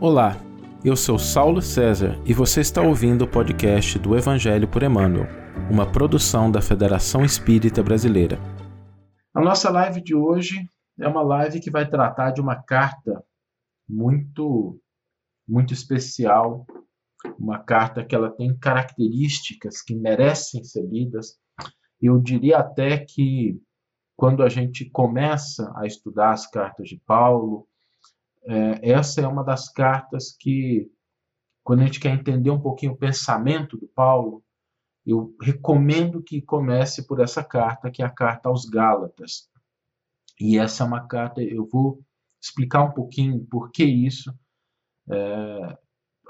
Olá, eu sou Saulo César e você está ouvindo o podcast do Evangelho por Emmanuel, uma produção da Federação Espírita Brasileira. A nossa live de hoje é uma live que vai tratar de uma carta muito muito especial, uma carta que ela tem características que merecem ser lidas. Eu diria até que quando a gente começa a estudar as cartas de Paulo, é, essa é uma das cartas que, quando a gente quer entender um pouquinho o pensamento do Paulo, eu recomendo que comece por essa carta, que é a carta aos Gálatas. E essa é uma carta, eu vou explicar um pouquinho por que isso. É,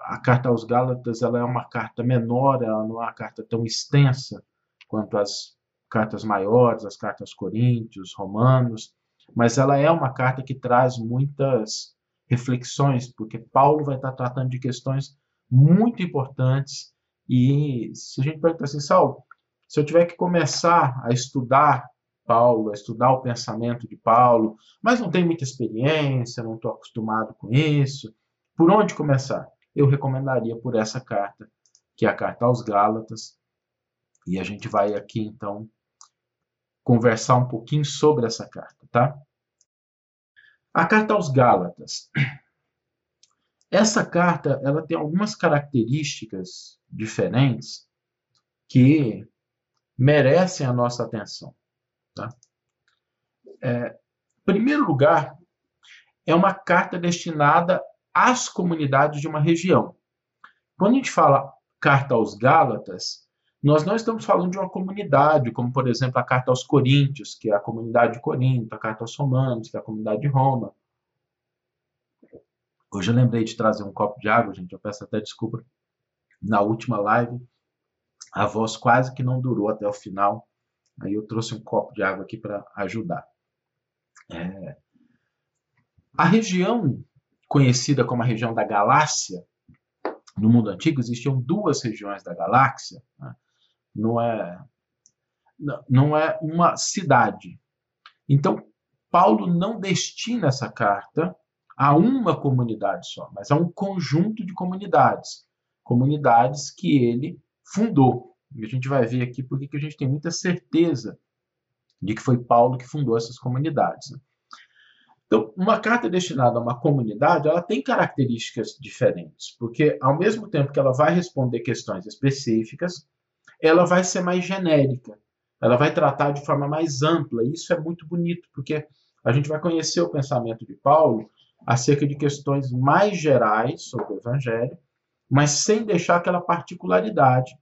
a carta aos Gálatas ela é uma carta menor, ela não é uma carta tão extensa quanto as cartas maiores, as cartas Coríntios, Romanos, mas ela é uma carta que traz muitas reflexões, porque Paulo vai estar tratando de questões muito importantes. E se a gente perguntar assim, Saulo, se eu tiver que começar a estudar Paulo, a estudar o pensamento de Paulo, mas não tenho muita experiência, não estou acostumado com isso, por onde começar? Eu recomendaria por essa carta, que é a carta aos Gálatas, e a gente vai aqui então conversar um pouquinho sobre essa carta, tá? A carta aos Gálatas. Essa carta ela tem algumas características diferentes que merecem a nossa atenção. Tá? É, em primeiro lugar, é uma carta destinada às comunidades de uma região. Quando a gente fala carta aos Gálatas, nós não estamos falando de uma comunidade, como por exemplo a carta aos Coríntios, que é a comunidade de Corinto, a carta aos Romanos, que é a comunidade de Roma. Hoje eu lembrei de trazer um copo de água, gente, eu peço até desculpa. Na última live, a voz quase que não durou até o final, aí eu trouxe um copo de água aqui para ajudar. É... A região conhecida como a região da Galácia, no mundo antigo existiam duas regiões da galáxia. Né? Não é, não é uma cidade. Então, Paulo não destina essa carta a uma comunidade só, mas a um conjunto de comunidades, comunidades que ele fundou. E a gente vai ver aqui porque que a gente tem muita certeza de que foi Paulo que fundou essas comunidades. Né? Então, uma carta destinada a uma comunidade, ela tem características diferentes, porque ao mesmo tempo que ela vai responder questões específicas, ela vai ser mais genérica, ela vai tratar de forma mais ampla. E isso é muito bonito, porque a gente vai conhecer o pensamento de Paulo acerca de questões mais gerais sobre o Evangelho, mas sem deixar aquela particularidade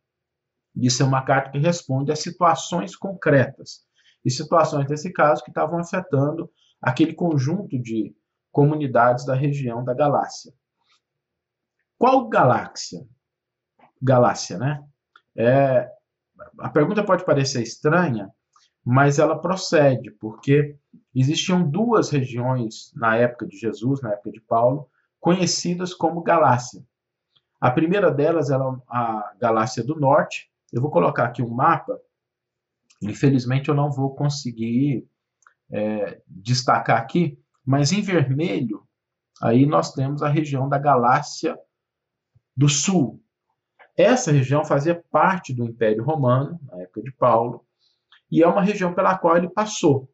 de ser uma carta que responde a situações concretas. E situações, nesse caso, que estavam afetando aquele conjunto de comunidades da região da Galácia. Qual galáxia? Galácia, né? É, a pergunta pode parecer estranha, mas ela procede, porque existiam duas regiões na época de Jesus, na época de Paulo, conhecidas como Galácia. A primeira delas era a Galácia do Norte. Eu vou colocar aqui um mapa. Infelizmente eu não vou conseguir é, destacar aqui, mas em vermelho aí nós temos a região da Galácia do Sul, essa região fazia parte do Império Romano, na época de Paulo, e é uma região pela qual ele passou.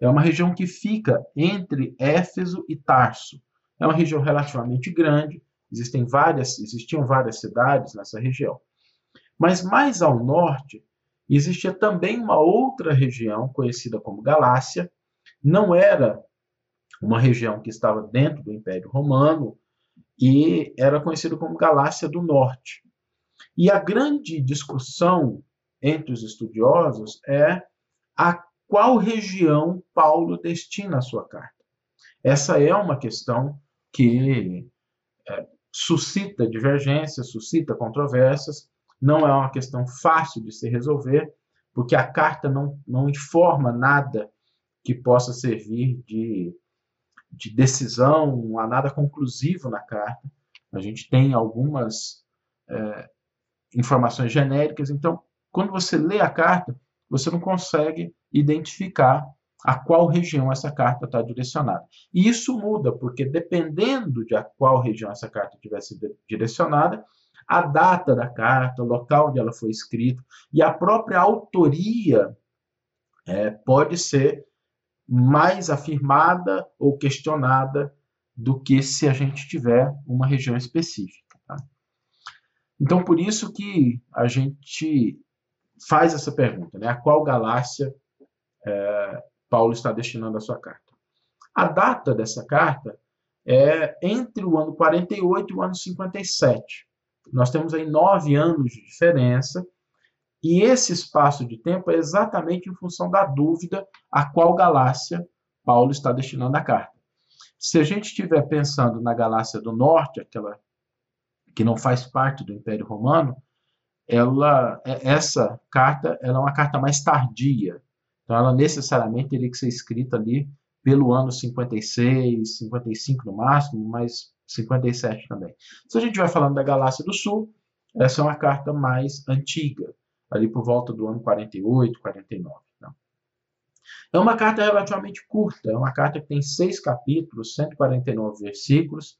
É uma região que fica entre Éfeso e Tarso. É uma região relativamente grande, existem várias, existiam várias cidades nessa região. Mas mais ao norte, existia também uma outra região conhecida como Galácia. Não era uma região que estava dentro do Império Romano e era conhecido como Galácia do Norte. E a grande discussão entre os estudiosos é a qual região Paulo destina a sua carta. Essa é uma questão que é, suscita divergências, suscita controvérsias, não é uma questão fácil de se resolver, porque a carta não, não informa nada que possa servir de, de decisão, não há nada conclusivo na carta. A gente tem algumas é, informações genéricas. Então, quando você lê a carta, você não consegue identificar a qual região essa carta está direcionada. E isso muda, porque dependendo de a qual região essa carta tivesse direcionada, a data da carta, o local onde ela foi escrita e a própria autoria é, pode ser mais afirmada ou questionada do que se a gente tiver uma região específica. Então, por isso que a gente faz essa pergunta, né? A qual galáxia é, Paulo está destinando a sua carta? A data dessa carta é entre o ano 48 e o ano 57. Nós temos aí nove anos de diferença, e esse espaço de tempo é exatamente em função da dúvida a qual galáxia Paulo está destinando a carta. Se a gente estiver pensando na galáxia do norte, aquela que não faz parte do Império Romano, ela, é, essa carta ela é uma carta mais tardia. Então, ela necessariamente teria que ser escrita ali pelo ano 56, 55 no máximo, mas 57 também. Se a gente vai falando da Galáxia do Sul, essa é uma carta mais antiga, ali por volta do ano 48, 49. Não. É uma carta relativamente curta, é uma carta que tem seis capítulos, 149 versículos,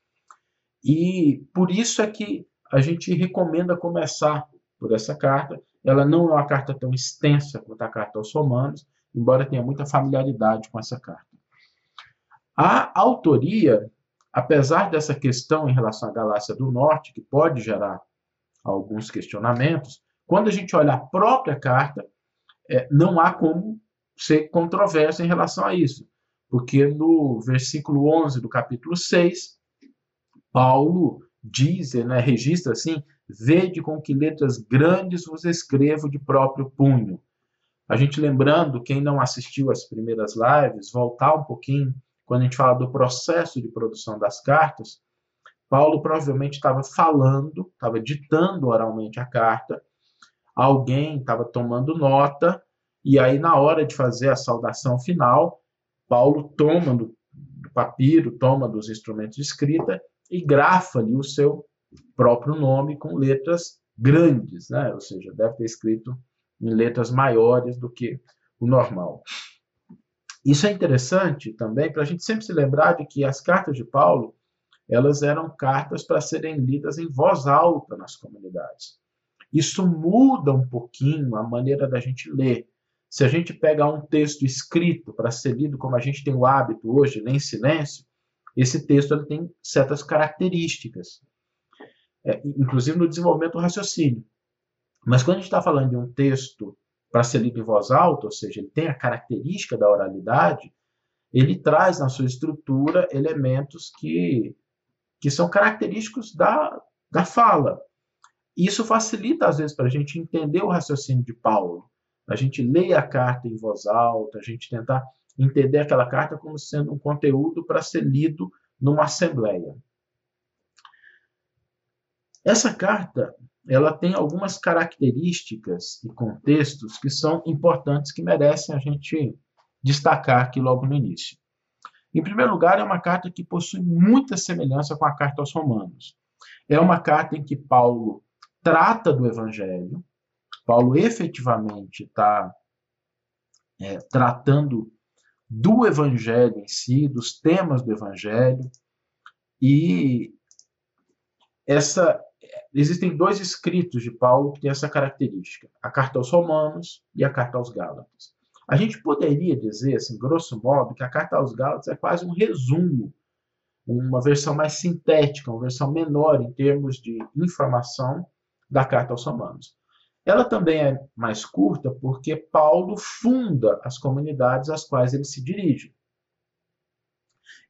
e por isso é que a gente recomenda começar por essa carta. Ela não é uma carta tão extensa quanto a carta aos Romanos, embora tenha muita familiaridade com essa carta. A autoria Apesar dessa questão em relação à galáxia do norte, que pode gerar alguns questionamentos, quando a gente olha a própria carta, é, não há como ser controverso em relação a isso, porque no versículo 11 do capítulo 6, Paulo diz, né, registra assim: Vede com que letras grandes vos escrevo de próprio punho. A gente lembrando, quem não assistiu às primeiras lives, voltar um pouquinho quando a gente fala do processo de produção das cartas, Paulo provavelmente estava falando, estava ditando oralmente a carta, alguém estava tomando nota, e aí, na hora de fazer a saudação final, Paulo toma do, do papiro, toma dos instrumentos de escrita e grafa ali o seu próprio nome com letras grandes, né? ou seja, deve ter escrito em letras maiores do que o normal. Isso é interessante também para a gente sempre se lembrar de que as cartas de Paulo elas eram cartas para serem lidas em voz alta nas comunidades. Isso muda um pouquinho a maneira da gente ler. Se a gente pega um texto escrito para ser lido como a gente tem o hábito hoje, ler em silêncio, esse texto ele tem certas características, é, inclusive no desenvolvimento do raciocínio. Mas quando a gente está falando de um texto para ser lido em voz alta, ou seja, ele tem a característica da oralidade, ele traz na sua estrutura elementos que, que são característicos da, da fala. Isso facilita, às vezes, para a gente entender o raciocínio de Paulo. A gente lê a carta em voz alta, a gente tentar entender aquela carta como sendo um conteúdo para ser lido numa assembleia. Essa carta ela tem algumas características e contextos que são importantes, que merecem a gente destacar aqui logo no início. Em primeiro lugar, é uma carta que possui muita semelhança com a carta aos Romanos. É uma carta em que Paulo trata do Evangelho, Paulo efetivamente está é, tratando do Evangelho em si, dos temas do Evangelho, e essa existem dois escritos de Paulo que têm essa característica: a carta aos Romanos e a carta aos Gálatas. A gente poderia dizer, assim, grosso modo, que a carta aos Gálatas é quase um resumo, uma versão mais sintética, uma versão menor em termos de informação da carta aos Romanos. Ela também é mais curta porque Paulo funda as comunidades às quais ele se dirige.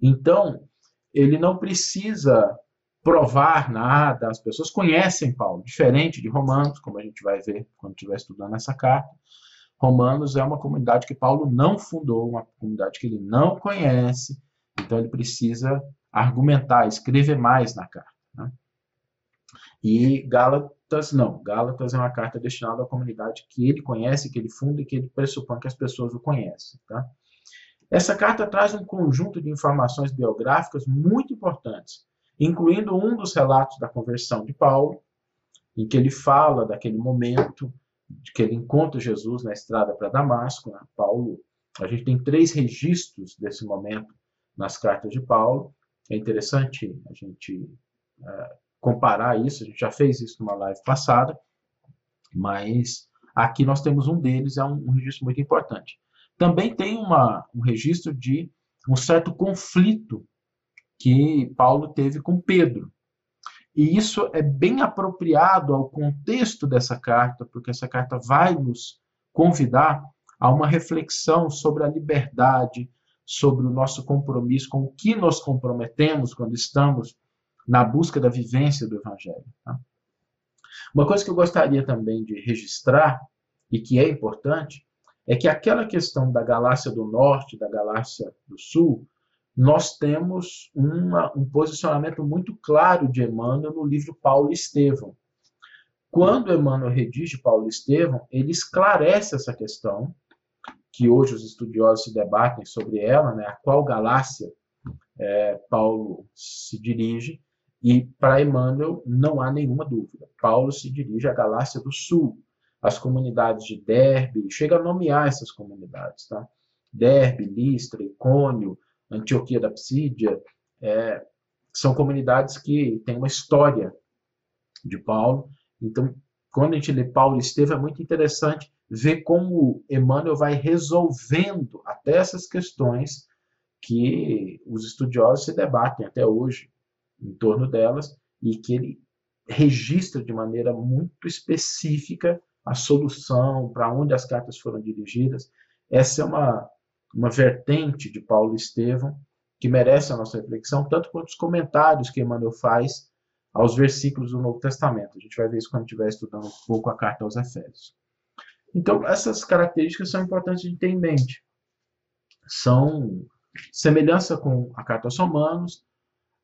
Então, ele não precisa provar nada, as pessoas conhecem Paulo, diferente de Romanos, como a gente vai ver quando estiver estudando essa carta. Romanos é uma comunidade que Paulo não fundou, uma comunidade que ele não conhece, então ele precisa argumentar, escrever mais na carta. Né? E Gálatas não, Gálatas é uma carta destinada à comunidade que ele conhece, que ele funda e que ele pressupõe que as pessoas o conhecem. Tá? Essa carta traz um conjunto de informações biográficas muito importantes incluindo um dos relatos da conversão de Paulo, em que ele fala daquele momento de que ele encontra Jesus na estrada para Damasco. Né? Paulo A gente tem três registros desse momento nas cartas de Paulo. É interessante a gente é, comparar isso, a gente já fez isso numa live passada, mas aqui nós temos um deles, é um, um registro muito importante. Também tem uma, um registro de um certo conflito que Paulo teve com Pedro. E isso é bem apropriado ao contexto dessa carta, porque essa carta vai nos convidar a uma reflexão sobre a liberdade, sobre o nosso compromisso, com o que nos comprometemos quando estamos na busca da vivência do Evangelho. Tá? Uma coisa que eu gostaria também de registrar, e que é importante, é que aquela questão da Galácia do Norte, da Galácia do Sul, nós temos uma, um posicionamento muito claro de Emmanuel no livro Paulo Estevão. Quando Emmanuel redige Paulo e Estevão, ele esclarece essa questão, que hoje os estudiosos se debatem sobre ela, né, a qual galáxia é, Paulo se dirige, e para Emmanuel não há nenhuma dúvida. Paulo se dirige à Galácia do Sul, as comunidades de Derbe, chega a nomear essas comunidades, tá? Derbe, Listra, Icônio, Antioquia da Psídia, é, são comunidades que têm uma história de Paulo. Então, quando a gente lê Paulo e Estevão, é muito interessante ver como Emmanuel vai resolvendo até essas questões que os estudiosos se debatem até hoje em torno delas e que ele registra de maneira muito específica a solução, para onde as cartas foram dirigidas. Essa é uma, uma vertente de Paulo Estevão que merece a nossa reflexão, tanto quanto os comentários que Emmanuel faz aos versículos do Novo Testamento. A gente vai ver isso quando estiver estudando um pouco a carta aos Efésios. Então, essas características são importantes de ter em mente. São semelhança com a carta aos Romanos,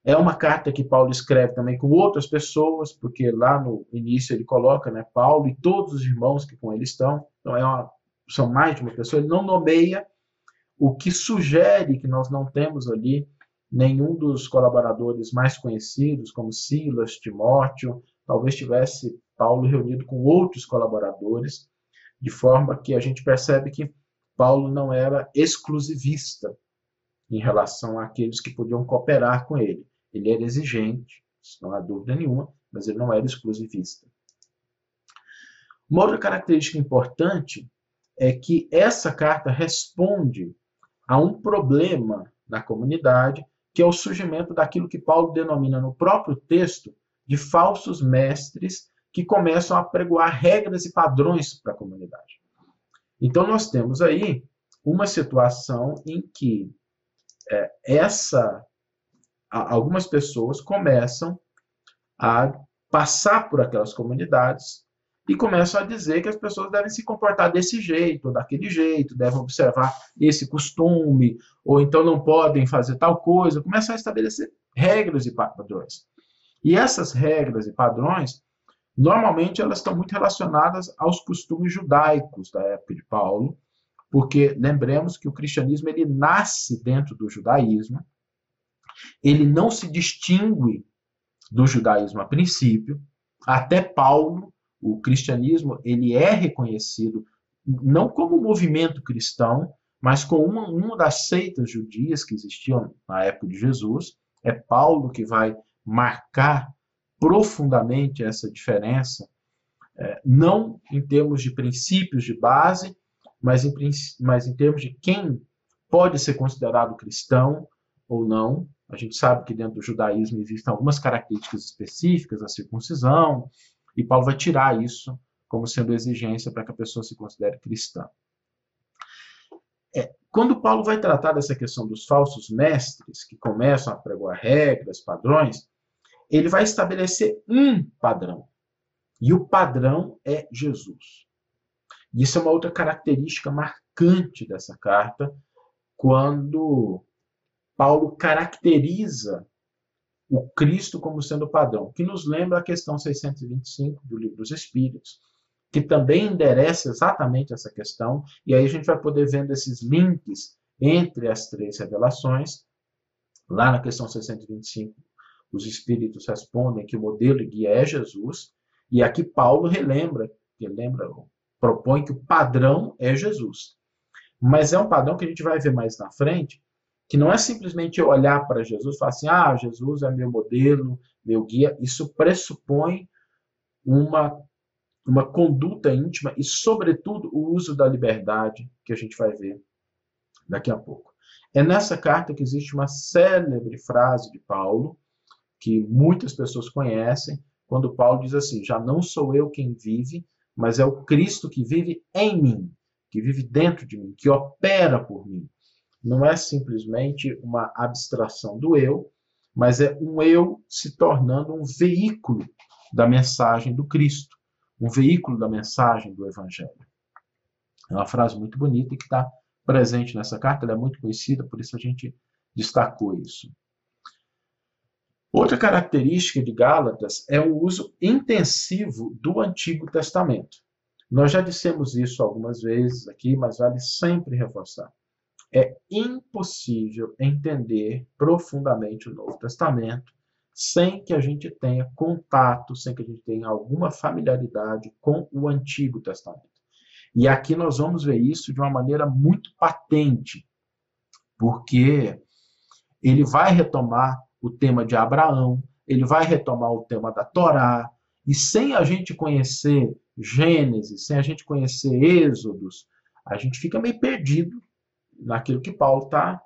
é uma carta que Paulo escreve também com outras pessoas, porque lá no início ele coloca né, Paulo e todos os irmãos que com ele estão. Então é uma, são mais de uma pessoa. Ele não nomeia, o que sugere que nós não temos ali nenhum dos colaboradores mais conhecidos, como Silas, Timóteo. Talvez tivesse Paulo reunido com outros colaboradores, de forma que a gente percebe que Paulo não era exclusivista em relação àqueles que podiam cooperar com ele. Ele era exigente, não há dúvida nenhuma, mas ele não era exclusivista. Uma outra característica importante é que essa carta responde a um problema na comunidade, que é o surgimento daquilo que Paulo denomina no próprio texto de falsos mestres que começam a pregoar regras e padrões para a comunidade. Então, nós temos aí uma situação em que é, essa algumas pessoas começam a passar por aquelas comunidades e começam a dizer que as pessoas devem se comportar desse jeito, ou daquele jeito, devem observar esse costume, ou então não podem fazer tal coisa, começam a estabelecer regras e padrões. E essas regras e padrões, normalmente elas estão muito relacionadas aos costumes judaicos da época de Paulo, porque lembremos que o cristianismo ele nasce dentro do judaísmo, ele não se distingue do judaísmo a princípio. Até Paulo, o cristianismo, ele é reconhecido não como movimento cristão, mas como uma, uma das seitas judias que existiam na época de Jesus. É Paulo que vai marcar profundamente essa diferença, é, não em termos de princípios de base, mas em, mas em termos de quem pode ser considerado cristão ou não, a gente sabe que dentro do judaísmo existem algumas características específicas, a circuncisão, e Paulo vai tirar isso como sendo exigência para que a pessoa se considere cristã. É, quando Paulo vai tratar dessa questão dos falsos mestres, que começam a pregar regras, padrões, ele vai estabelecer um padrão. E o padrão é Jesus. Isso é uma outra característica marcante dessa carta, quando Paulo caracteriza o Cristo como sendo padrão, que nos lembra a questão 625 do Livro dos Espíritos, que também endereça exatamente essa questão, e aí a gente vai poder vendo esses links entre as três revelações. Lá na questão 625, os Espíritos respondem que o modelo e guia é Jesus, e aqui Paulo relembra, que lembra, propõe que o padrão é Jesus. Mas é um padrão que a gente vai ver mais na frente, que não é simplesmente olhar para Jesus e falar assim: ah, Jesus é meu modelo, meu guia. Isso pressupõe uma, uma conduta íntima e, sobretudo, o uso da liberdade, que a gente vai ver daqui a pouco. É nessa carta que existe uma célebre frase de Paulo, que muitas pessoas conhecem, quando Paulo diz assim: Já não sou eu quem vive, mas é o Cristo que vive em mim, que vive dentro de mim, que opera por mim. Não é simplesmente uma abstração do eu, mas é um eu se tornando um veículo da mensagem do Cristo, um veículo da mensagem do Evangelho. É uma frase muito bonita e que está presente nessa carta, ela é muito conhecida, por isso a gente destacou isso. Outra característica de Gálatas é o uso intensivo do Antigo Testamento. Nós já dissemos isso algumas vezes aqui, mas vale sempre reforçar. É impossível entender profundamente o Novo Testamento sem que a gente tenha contato, sem que a gente tenha alguma familiaridade com o Antigo Testamento. E aqui nós vamos ver isso de uma maneira muito patente, porque ele vai retomar o tema de Abraão, ele vai retomar o tema da Torá, e sem a gente conhecer Gênesis, sem a gente conhecer Êxodos, a gente fica meio perdido naquilo que Paulo está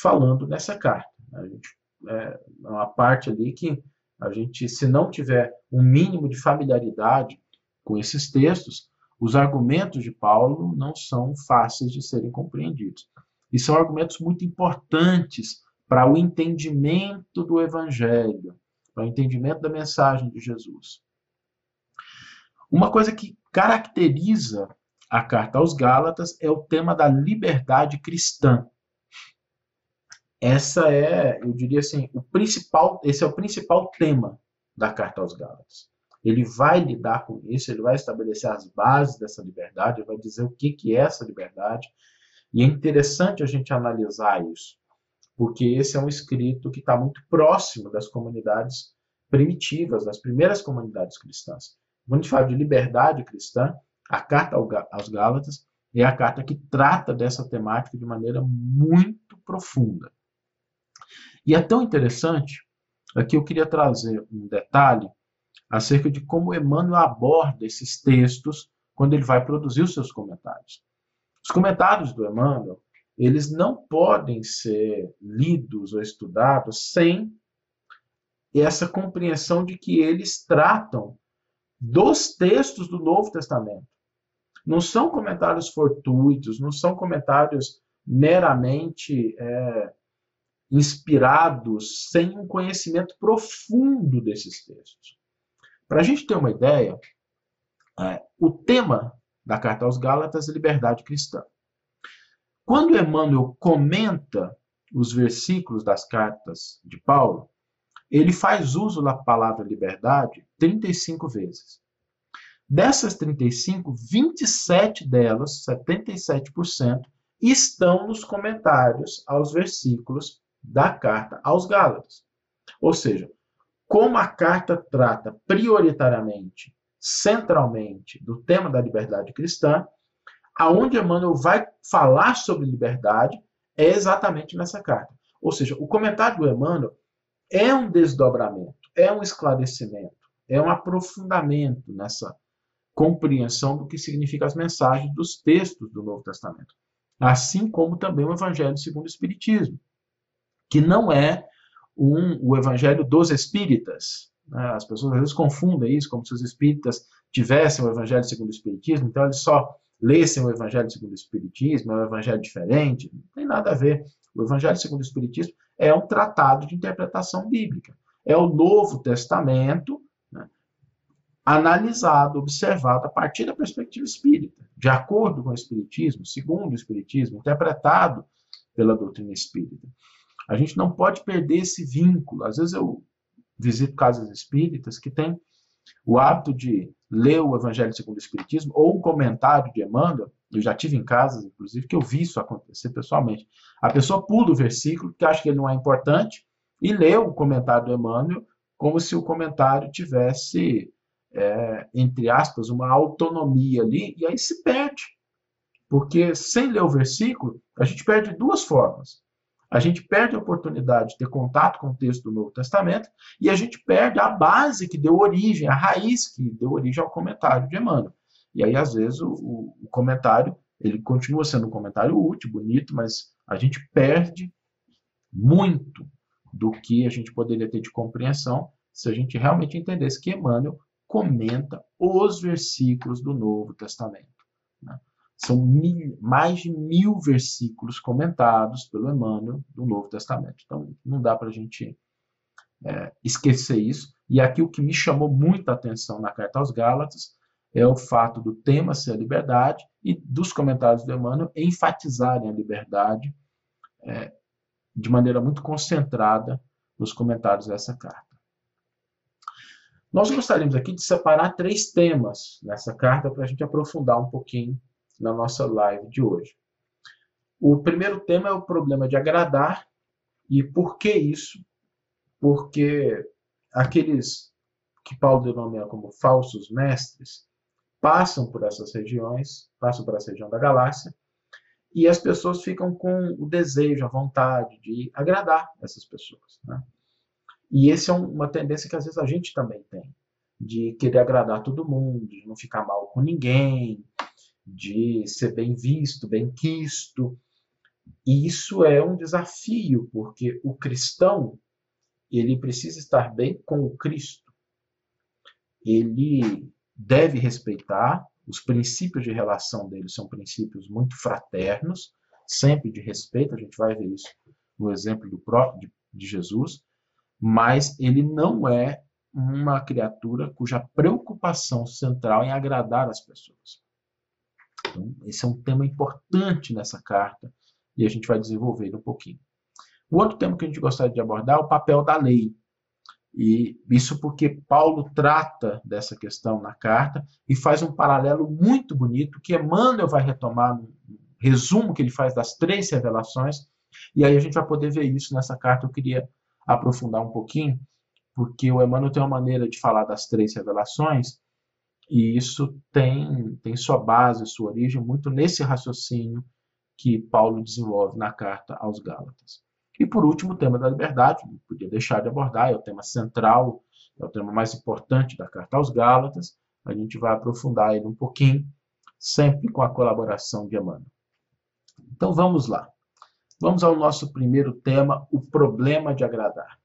falando nessa carta. A gente, é uma parte ali que a gente, se não tiver um mínimo de familiaridade com esses textos, os argumentos de Paulo não são fáceis de serem compreendidos. E são argumentos muito importantes para o entendimento do Evangelho, para o entendimento da mensagem de Jesus. Uma coisa que caracteriza a carta aos Gálatas é o tema da liberdade cristã. Essa é, eu diria assim, o principal, esse é o principal tema da carta aos Gálatas. Ele vai lidar com isso, ele vai estabelecer as bases dessa liberdade, ele vai dizer o que, que é essa liberdade. E é interessante a gente analisar isso porque esse é um escrito que está muito próximo das comunidades primitivas, das primeiras comunidades cristãs. Quando a gente fala de liberdade cristã, a carta aos Gálatas é a carta que trata dessa temática de maneira muito profunda. E é tão interessante, aqui eu queria trazer um detalhe acerca de como Emmanuel aborda esses textos quando ele vai produzir os seus comentários. Os comentários do Emmanuel, eles não podem ser lidos ou estudados sem essa compreensão de que eles tratam dos textos do Novo Testamento. Não são comentários fortuitos, não são comentários meramente é, inspirados, sem um conhecimento profundo desses textos. Para a gente ter uma ideia, é, o tema da carta aos Gálatas é liberdade cristã. Quando Emmanuel comenta os versículos das cartas de Paulo, ele faz uso da palavra liberdade 35 vezes. Dessas 35, 27 delas, 77%, estão nos comentários aos versículos da carta aos Gálatas. Ou seja, como a carta trata prioritariamente, centralmente, do tema da liberdade cristã, aonde Emmanuel vai falar sobre liberdade é exatamente nessa carta. Ou seja, o comentário do Emmanuel é um desdobramento, é um esclarecimento, é um aprofundamento nessa compreensão do que significam as mensagens dos textos do Novo Testamento. Assim como também o Evangelho segundo o Espiritismo, que não é um, o Evangelho dos Espíritas. Né? As pessoas às vezes confundem isso como se os espíritas tivessem o Evangelho segundo o Espiritismo, então eles só lessem o Evangelho segundo o Espiritismo, é um evangelho diferente, não tem nada a ver. O Evangelho segundo o Espiritismo é um tratado de interpretação bíblica. É o Novo Testamento analisado, observado a partir da perspectiva espírita, de acordo com o Espiritismo, segundo o Espiritismo, interpretado pela doutrina espírita. A gente não pode perder esse vínculo. Às vezes eu visito casas espíritas que têm o hábito de ler o Evangelho segundo o Espiritismo ou um comentário de Emmanuel, eu já tive em casas, inclusive, que eu vi isso acontecer pessoalmente. A pessoa pula o versículo, que acha que ele não é importante, e lê o comentário do Emmanuel como se o comentário tivesse, é, entre aspas, uma autonomia ali, e aí se perde. Porque sem ler o versículo, a gente perde duas formas. A gente perde a oportunidade de ter contato com o texto do Novo Testamento e a gente perde a base que deu origem, a raiz que deu origem ao comentário de Emmanuel. E aí, às vezes, o, o, comentário ele continua sendo um comentário útil, bonito, mas a gente perde muito do que a gente poderia ter de compreensão se a gente realmente entendesse que Emmanuel comenta os versículos do Novo Testamento. Né? São mil, mais de mil versículos comentados pelo Emmanuel do Novo Testamento. Então, não dá para a gente é, esquecer isso. E aqui o que me chamou muita atenção na carta aos Gálatas é o fato do tema ser a liberdade e dos comentários do Emmanuel enfatizarem a liberdade é, de maneira muito concentrada nos comentários dessa carta. Nós gostaríamos aqui de separar três temas nessa carta para a gente aprofundar um pouquinho na nossa live de hoje. O primeiro tema é o problema de agradar. E por que isso? Porque aqueles que Paulo denomina como falsos mestres passam por essas regiões, passam por essa região da galáxia, e as pessoas ficam com o desejo, a vontade de agradar essas pessoas. Né? E essa é uma tendência que às vezes a gente também tem, de querer agradar todo mundo, de não ficar mal com ninguém, de ser bem visto, bem quisto. E isso é um desafio, porque o cristão ele precisa estar bem com o Cristo. Ele deve respeitar os princípios de relação dele são princípios muito fraternos, sempre de respeito, a gente vai ver isso no exemplo do próprio de, de Jesus, mas ele não é uma criatura cuja preocupação central é agradar as pessoas. Então, esse é um tema importante nessa carta e a gente vai desenvolver um pouquinho. O outro tema que a gente gostaria de abordar é o papel da lei. E isso porque Paulo trata dessa questão na carta e faz um paralelo muito bonito que Emmanuel vai retomar no resumo que ele faz das três revelações. E aí a gente vai poder ver isso nessa carta. Eu queria aprofundar um pouquinho, porque o Emmanuel tem uma maneira de falar das três revelações e isso tem, tem sua base, sua origem muito nesse raciocínio que Paulo desenvolve na carta aos Gálatas. E por último, o tema da liberdade, não podia deixar de abordar, é o tema central, é o tema mais importante da carta aos Gálatas. A gente vai aprofundar ele um pouquinho, sempre com a colaboração de Emmanuel. Então vamos lá. Vamos ao nosso primeiro tema, o problema de agradar.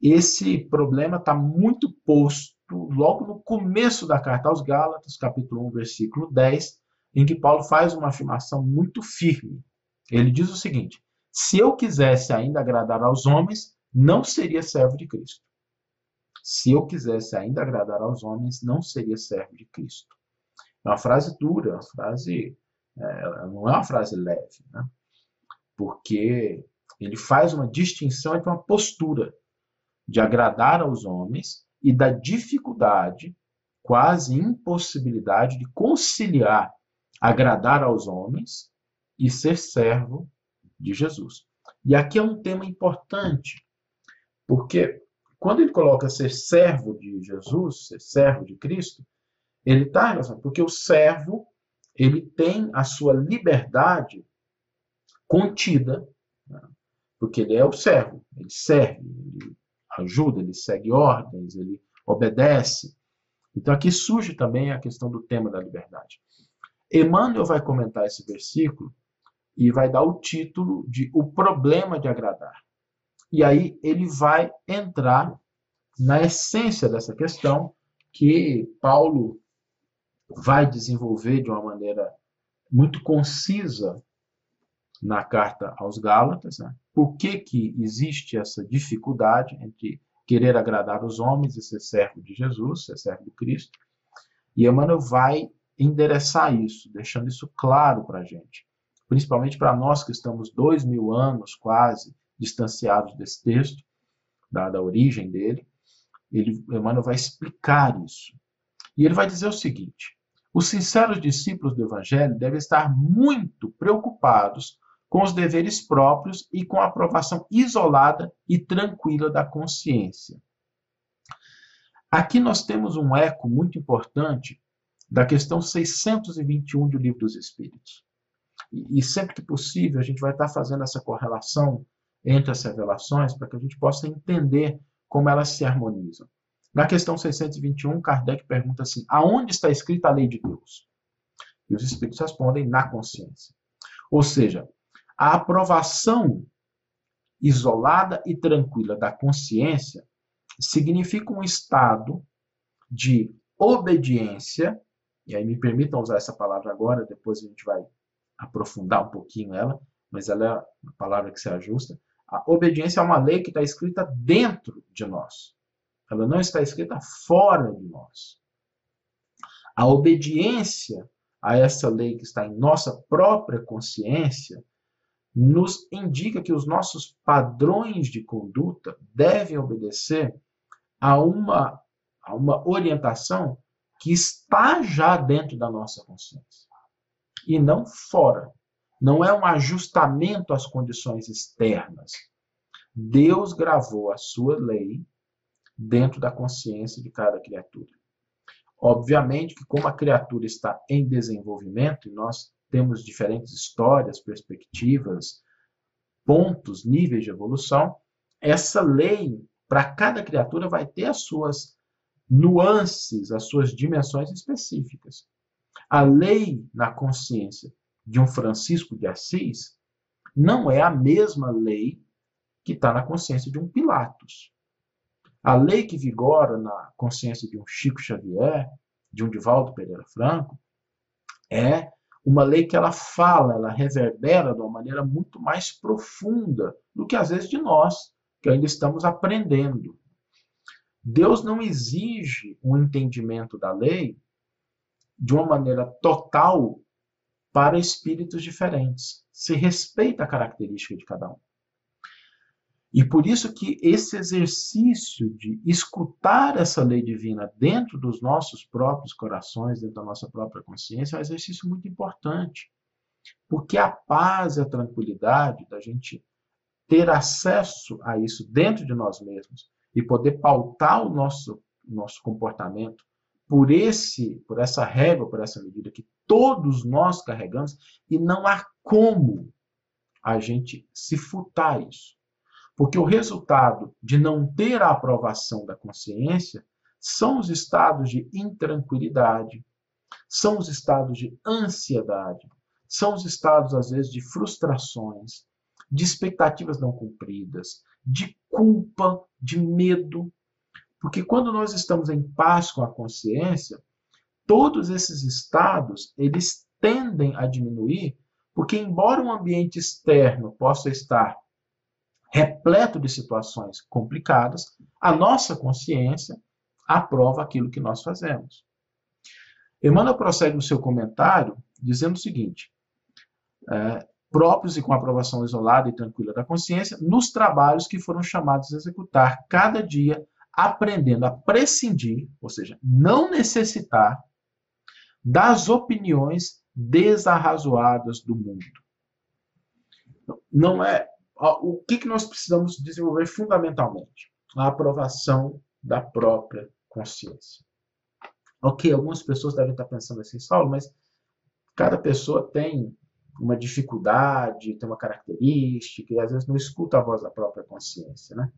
Esse problema está muito posto logo no começo da carta aos Gálatas, capítulo 1, versículo 10, em que Paulo faz uma afirmação muito firme. Ele diz o seguinte: Se eu quisesse ainda agradar aos homens, não seria servo de Cristo. Se eu quisesse ainda agradar aos homens, não seria servo de Cristo. É uma frase dura, uma frase, é, não é uma frase leve, né? Porque ele faz uma distinção entre uma postura de agradar aos homens e da dificuldade, quase impossibilidade de conciliar agradar aos homens e ser servo de Jesus. E aqui é um tema importante, porque quando ele coloca ser servo de Jesus, ser servo de Cristo, ele está porque o servo ele tem a sua liberdade contida, né? porque ele é o servo, ele serve, ele ajuda, ele segue ordens, ele obedece. Então aqui surge também a questão do tema da liberdade. Emmanuel vai comentar esse versículo e vai dar o título de O Problema de Agradar. E aí ele vai entrar na essência dessa questão que Paulo vai desenvolver de uma maneira muito concisa na carta aos Gálatas, né? por que, que existe essa dificuldade entre querer agradar os homens e ser servo de Jesus, ser servo de Cristo. E Emmanuel vai endereçar isso, deixando isso claro para a gente, principalmente para nós que estamos dois mil anos quase distanciados desse texto, da, da origem dele. Ele, Emmanuel vai explicar isso. E ele vai dizer o seguinte: os sinceros discípulos do Evangelho devem estar muito preocupados com os deveres próprios e com a aprovação isolada e tranquila da consciência. Aqui nós temos um eco muito importante da questão 621 do Livro dos Espíritos. E, sempre que possível, a gente vai estar fazendo essa correlação entre as revelações para que a gente possa entender como elas se harmonizam. Na questão 621, Kardec pergunta assim: aonde está escrita a lei de Deus? E os espíritos respondem: na consciência. Ou seja, a aprovação isolada e tranquila da consciência significa um estado de obediência, e aí me permitam usar essa palavra agora, depois a gente vai aprofundar um pouquinho ela, mas ela é a palavra que se ajusta. A obediência é uma lei que está escrita dentro de nós. Ela não está escrita fora de nós. A obediência a essa lei que está em nossa própria consciência nos indica que os nossos padrões de conduta devem obedecer a uma, a uma orientação que está já dentro da nossa consciência e não fora. Não é um ajustamento às condições externas. Deus gravou a sua lei dentro da consciência de cada criatura. Obviamente que, como a criatura está em desenvolvimento, e nós temos diferentes histórias, perspectivas, pontos, níveis de evolução, essa lei, para cada criatura, vai ter as suas nuances, as suas dimensões específicas. A lei na consciência de um Francisco de Assis não é a mesma lei que está na consciência de um Pilatos. A lei que vigora na consciência de um Chico Xavier, de um Divaldo Pereira Franco, é uma lei que ela fala, ela reverbera de uma maneira muito mais profunda do que às vezes de nós, que ainda estamos aprendendo. Deus não exige um entendimento da lei de uma maneira total para espíritos diferentes. Se respeita a característica de cada um. E por isso que esse exercício de escutar essa lei divina dentro dos nossos próprios corações, dentro da nossa própria consciência, é um exercício muito importante. Porque a paz e a tranquilidade da gente ter acesso a isso dentro de nós mesmos e poder pautar o nosso, nosso comportamento por esse, por essa régua, por essa medida que todos nós carregamos e não há como a gente se furtar isso. Porque o resultado de não ter a aprovação da consciência são os estados de intranquilidade, são os estados de ansiedade, são os estados, às vezes, de frustrações, de expectativas não cumpridas, de culpa, de medo. Porque quando nós estamos em paz com a consciência, todos esses estados, eles tendem a diminuir, porque embora um ambiente externo possa estar repleto de situações complicadas, a nossa consciência aprova aquilo que nós fazemos. Emmanuel prossegue no seu comentário dizendo o seguinte: é, próprios e com aprovação isolada e tranquila da consciência, nos trabalhos que foram chamados a executar cada dia, aprendendo a prescindir, ou seja, não necessitar das opiniões desarrazoadas do mundo. Não é o que, que nós precisamos desenvolver fundamentalmente? A aprovação da própria consciência. Ok, algumas pessoas devem estar pensando assim, Saulo, mas cada pessoa tem uma dificuldade, tem uma característica, e às vezes não escuta a voz da própria consciência, né?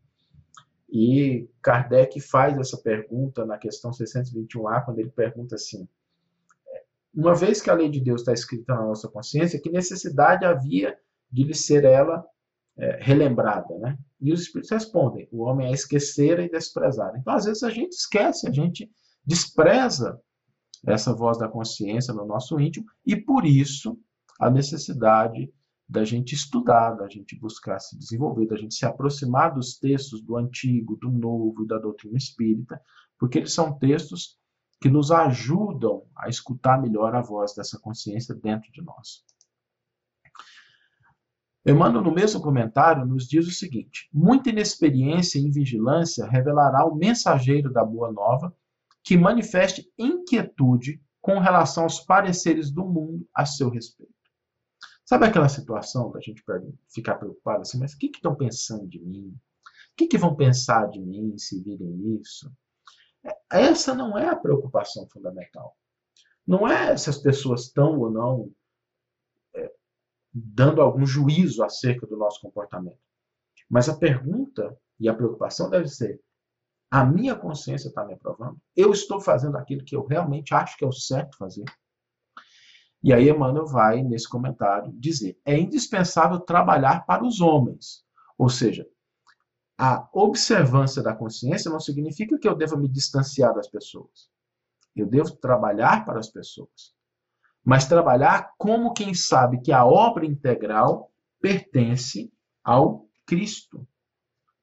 E Kardec faz essa pergunta na questão 621A, quando ele pergunta assim: uma vez que a lei de Deus está escrita na nossa consciência, que necessidade havia de lhe ser ela é, relembrada, né? E os espíritos respondem: o homem é esquecer e desprezar. Então, às vezes, a gente esquece, a gente despreza essa voz da consciência no nosso íntimo, e por isso a necessidade da gente estudar, da gente buscar se desenvolver, da gente se aproximar dos textos do Antigo, do Novo da doutrina espírita, porque eles são textos que nos ajudam a escutar melhor a voz dessa consciência dentro de nós. Emmanuel, no mesmo comentário, nos diz o seguinte: muita inexperiência em vigilância revelará o mensageiro da boa nova que manifeste inquietude com relação aos pareceres do mundo a seu respeito. Sabe aquela situação da gente ficar preocupado assim, mas o que estão pensando de mim? O que, que vão pensar de mim se virem isso? É, essa não é a preocupação fundamental. não é se as pessoas estão ou não dando algum juízo acerca do nosso comportamento. Mas a pergunta e a preocupação deve ser: a minha consciência está me aprovando? Eu estou fazendo aquilo que eu realmente acho que é o certo fazer? E aí Emmanuel vai, nesse comentário, dizer: é indispensável trabalhar para os homens. Ou seja, a observância da consciência não significa que eu deva me distanciar das pessoas. Eu devo trabalhar para as pessoas. Mas trabalhar como quem sabe que a obra integral pertence ao Cristo,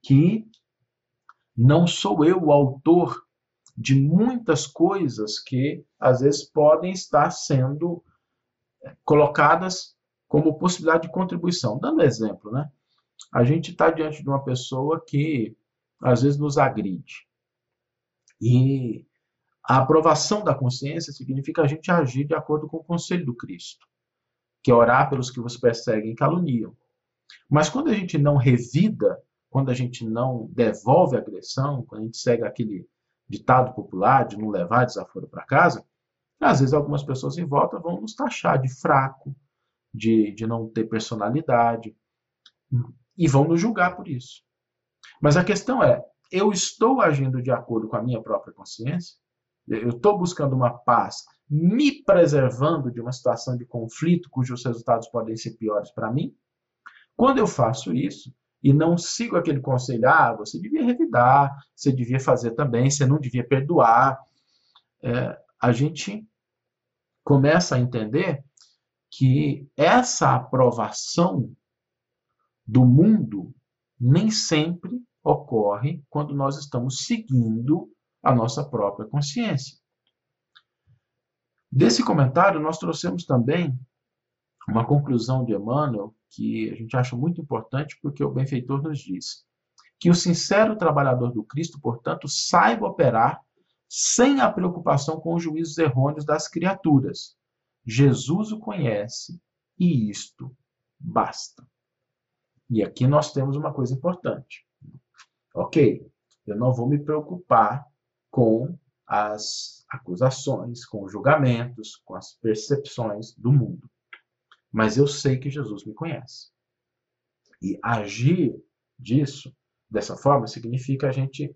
que não sou eu o autor de muitas coisas que às vezes podem estar sendo eh, colocadas como possibilidade de contribuição. Dando exemplo, né? A gente está diante de uma pessoa que às vezes nos agride. E a aprovação da consciência significa a gente agir de acordo com o conselho do Cristo, que é orar pelos que vos perseguem e caluniam. Mas quando a gente não revida, quando a gente não devolve a agressão, quando a gente segue aquele ditado popular de não levar desaforo para casa, às vezes algumas pessoas em volta vão nos taxar de fraco, de, de não ter personalidade, e vão nos julgar por isso. Mas a questão é: eu estou agindo de acordo com a minha própria consciência? Eu estou buscando uma paz, me preservando de uma situação de conflito cujos resultados podem ser piores para mim? Quando eu faço isso e não sigo aquele conselho, ah, você devia revidar, você devia fazer também, você não devia perdoar, é, a gente começa a entender que essa aprovação do mundo nem sempre ocorre quando nós estamos seguindo a nossa própria consciência. Desse comentário, nós trouxemos também uma conclusão de Emmanuel que a gente acha muito importante, porque o benfeitor nos diz que o sincero trabalhador do Cristo, portanto, saiba operar sem a preocupação com os juízos errôneos das criaturas. Jesus o conhece e isto basta. E aqui nós temos uma coisa importante. Ok, eu não vou me preocupar com as acusações, com os julgamentos, com as percepções do mundo. Mas eu sei que Jesus me conhece. E agir disso, dessa forma, significa a gente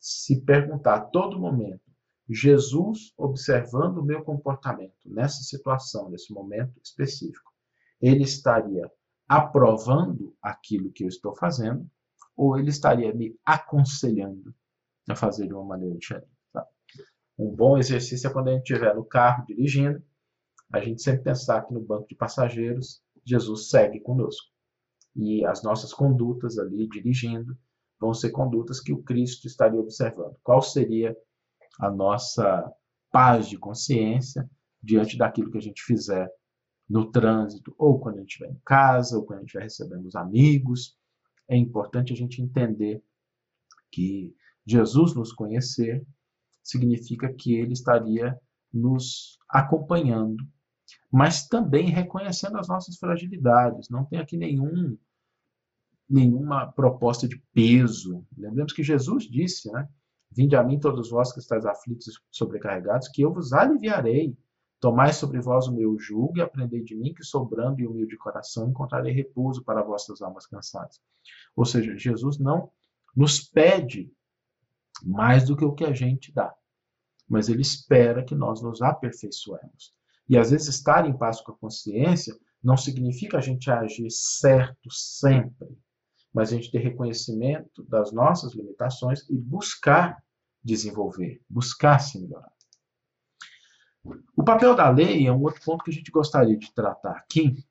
se perguntar a todo momento: Jesus observando o meu comportamento nessa situação, nesse momento específico, ele estaria aprovando aquilo que eu estou fazendo ou ele estaria me aconselhando a fazer de uma maneira diferente. Tá? Um bom exercício é quando a gente estiver no carro dirigindo, a gente sempre pensar que no banco de passageiros Jesus segue conosco. E as nossas condutas ali dirigindo vão ser condutas que o Cristo estaria observando. Qual seria a nossa paz de consciência diante daquilo que a gente fizer no trânsito, ou quando a gente estiver em casa, ou quando a gente estiver recebendo os amigos. É importante a gente entender que Jesus nos conhecer significa que ele estaria nos acompanhando, mas também reconhecendo as nossas fragilidades. Não tem aqui nenhum nenhuma proposta de peso. Lembremos que Jesus disse, né? Vinde a mim todos vós que estáis aflitos e sobrecarregados, que eu vos aliviarei. Tomai sobre vós o meu jugo e aprendei de mim, que sou brando e humilde de coração, encontrarei repouso para vossas almas cansadas. Ou seja, Jesus não nos pede mais do que o que a gente dá, mas ele espera que nós nos aperfeiçoemos. E às vezes estar em paz com a consciência não significa a gente agir certo sempre, mas a gente ter reconhecimento das nossas limitações e buscar desenvolver, buscar se melhorar. O papel da lei é um outro ponto que a gente gostaria de tratar aqui,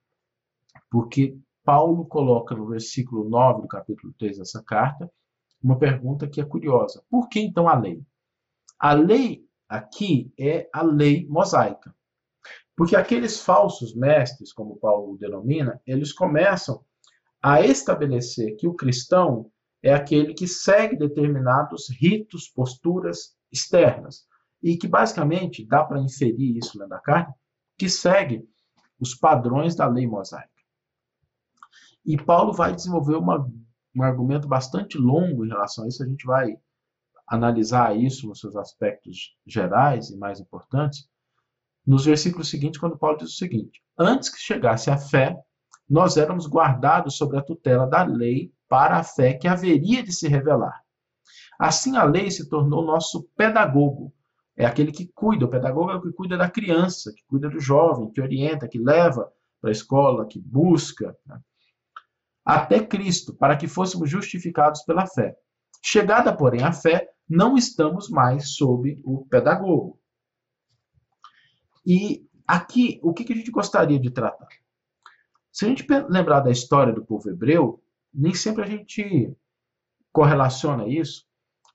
porque Paulo coloca no versículo 9 do capítulo 3 dessa carta uma pergunta que é curiosa. Por que então a lei? A lei aqui é a lei mosaica. Porque aqueles falsos mestres, como Paulo denomina, eles começam a estabelecer que o cristão é aquele que segue determinados ritos, posturas externas. E que basicamente dá para inferir isso na carne, que segue os padrões da lei mosaica. E Paulo vai desenvolver uma, um argumento bastante longo em relação a isso, a gente vai analisar isso nos seus aspectos gerais e mais importantes, nos versículos seguintes, quando Paulo diz o seguinte: Antes que chegasse a fé, nós éramos guardados sobre a tutela da lei para a fé que haveria de se revelar. Assim, a lei se tornou nosso pedagogo. É aquele que cuida, o pedagogo é o que cuida da criança, que cuida do jovem, que orienta, que leva para a escola, que busca. Né? Até Cristo, para que fôssemos justificados pela fé. Chegada, porém, a fé, não estamos mais sob o pedagogo. E aqui, o que a gente gostaria de tratar? Se a gente lembrar da história do povo hebreu, nem sempre a gente correlaciona isso,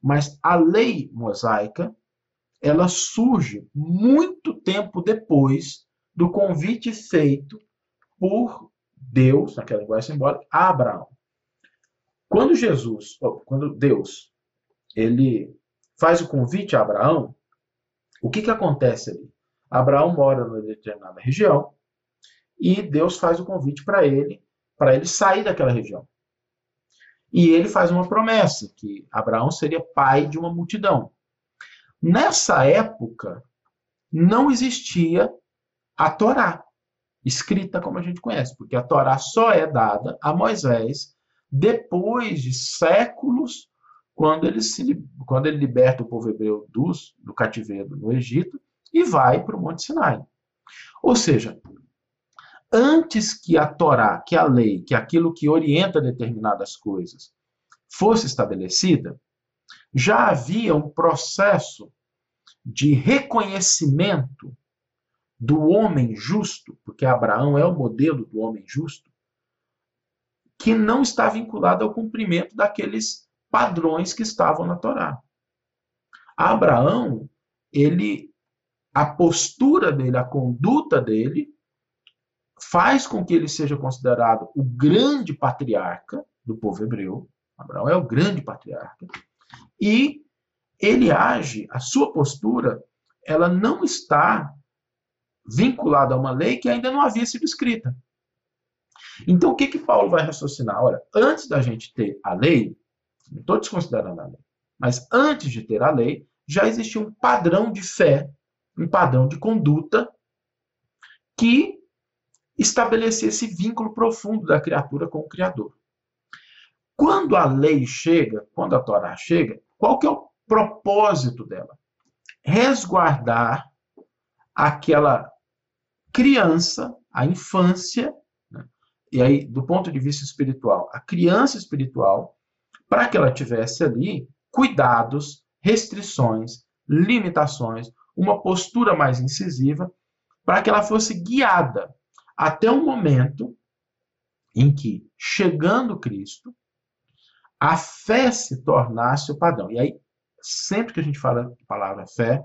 mas a lei mosaica, ela surge muito tempo depois do convite feito por Deus, naquela linguagem simbólica, a Abraão. Quando Jesus, quando Deus, ele faz o convite a Abraão, o que, que acontece ali? Abraão mora numa determinada região e Deus faz o convite para ele, para ele sair daquela região. E ele faz uma promessa que Abraão seria pai de uma multidão. Nessa época não existia a Torá escrita como a gente conhece, porque a Torá só é dada a Moisés depois de séculos, quando ele, se, quando ele liberta o povo hebreu dos, do cativeiro no Egito e vai para o Monte Sinai. Ou seja, antes que a Torá, que a lei, que aquilo que orienta determinadas coisas fosse estabelecida, já havia um processo de reconhecimento do homem justo, porque Abraão é o modelo do homem justo, que não está vinculado ao cumprimento daqueles padrões que estavam na Torá. Abraão, ele a postura dele, a conduta dele faz com que ele seja considerado o grande patriarca do povo hebreu. Abraão é o grande patriarca. E ele age, a sua postura, ela não está vinculada a uma lei que ainda não havia sido escrita. Então, o que que Paulo vai raciocinar? Olha, antes da gente ter a lei, não estou desconsiderando a lei, mas antes de ter a lei, já existia um padrão de fé, um padrão de conduta que estabelecer esse vínculo profundo da criatura com o Criador. Quando a lei chega, quando a Torá chega, qual que é o propósito dela? Resguardar aquela criança, a infância, né? e aí, do ponto de vista espiritual, a criança espiritual, para que ela tivesse ali cuidados, restrições, limitações, uma postura mais incisiva, para que ela fosse guiada até o momento em que, chegando Cristo, a fé se tornasse o padrão. E aí, sempre que a gente fala a palavra fé,